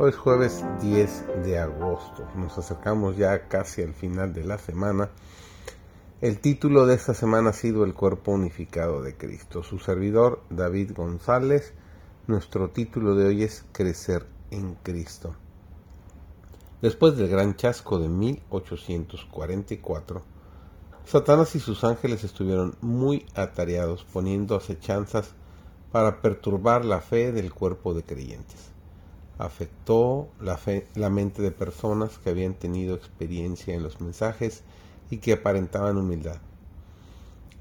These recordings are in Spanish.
Hoy es jueves 10 de agosto. Nos acercamos ya casi al final de la semana. El título de esta semana ha sido El cuerpo unificado de Cristo. Su servidor David González. Nuestro título de hoy es Crecer en Cristo. Después del gran chasco de 1844, Satanás y sus ángeles estuvieron muy atareados poniendo acechanzas para perturbar la fe del cuerpo de creyentes afectó la, mente de personas que habían tenido experiencia en los mensajes y que aparentaban humildad.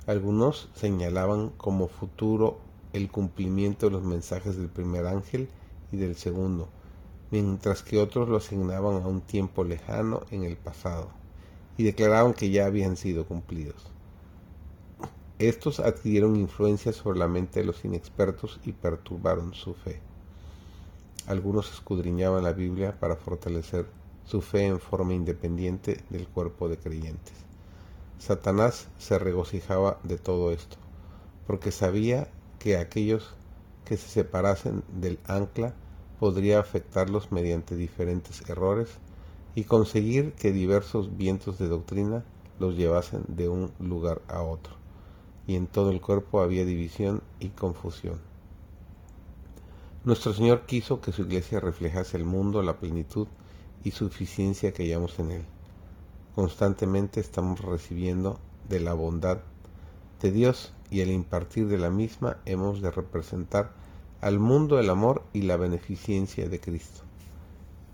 Algunos señalaban como futuro el cumplimiento de los mensajes del primer ángel y del segundo, mientras que otros lo asignaban a un tiempo lejano en el pasado y declaraban que ya habían sido cumplidos. Estos adquirieron influencia sobre la mente de los inexpertos y perturbaron su fe. Algunos escudriñaban la Biblia para fortalecer su fe en forma independiente del cuerpo de creyentes. Satanás se regocijaba de todo esto, porque sabía que aquellos que se separasen del ancla podría afectarlos mediante diferentes errores y conseguir que diversos vientos de doctrina los llevasen de un lugar a otro, y en todo el cuerpo había división y confusión. Nuestro Señor quiso que su iglesia reflejase el mundo, la plenitud y suficiencia que hallamos en Él. Constantemente estamos recibiendo de la bondad de Dios y al impartir de la misma hemos de representar al mundo el amor y la beneficencia de Cristo.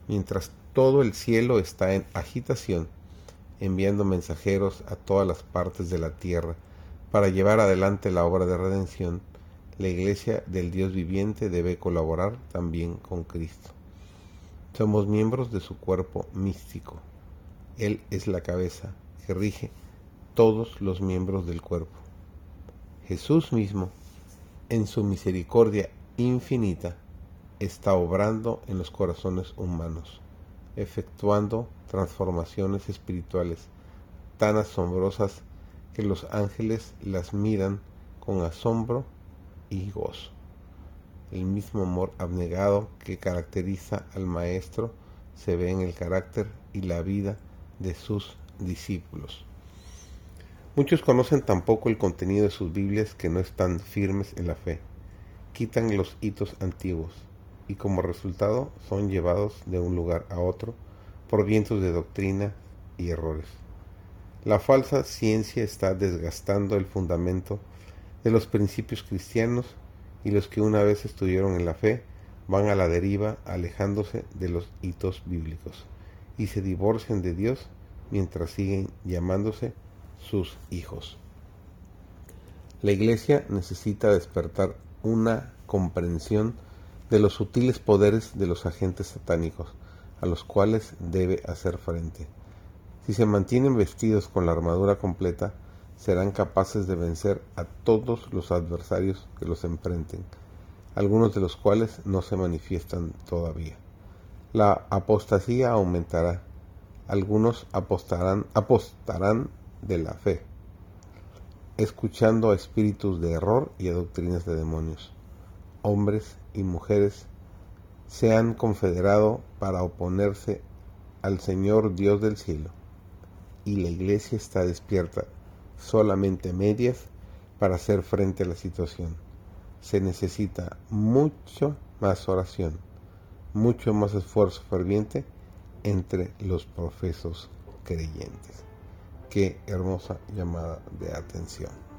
Mientras todo el cielo está en agitación, enviando mensajeros a todas las partes de la tierra para llevar adelante la obra de redención, la iglesia del Dios viviente debe colaborar también con Cristo. Somos miembros de su cuerpo místico. Él es la cabeza que rige todos los miembros del cuerpo. Jesús mismo, en su misericordia infinita, está obrando en los corazones humanos, efectuando transformaciones espirituales tan asombrosas que los ángeles las miran con asombro y gozo. El mismo amor abnegado que caracteriza al Maestro se ve en el carácter y la vida de sus discípulos. Muchos conocen tampoco el contenido de sus Biblias que no están firmes en la fe. Quitan los hitos antiguos y como resultado son llevados de un lugar a otro por vientos de doctrina y errores. La falsa ciencia está desgastando el fundamento de los principios cristianos y los que una vez estuvieron en la fe van a la deriva alejándose de los hitos bíblicos y se divorcian de Dios mientras siguen llamándose sus hijos. La iglesia necesita despertar una comprensión de los sutiles poderes de los agentes satánicos a los cuales debe hacer frente. Si se mantienen vestidos con la armadura completa, serán capaces de vencer a todos los adversarios que los enfrenten, algunos de los cuales no se manifiestan todavía. La apostasía aumentará, algunos apostarán, apostarán de la fe, escuchando a espíritus de error y a doctrinas de demonios. Hombres y mujeres se han confederado para oponerse al Señor Dios del cielo, y la iglesia está despierta solamente medias para hacer frente a la situación. Se necesita mucho más oración, mucho más esfuerzo ferviente entre los profesos creyentes. Qué hermosa llamada de atención.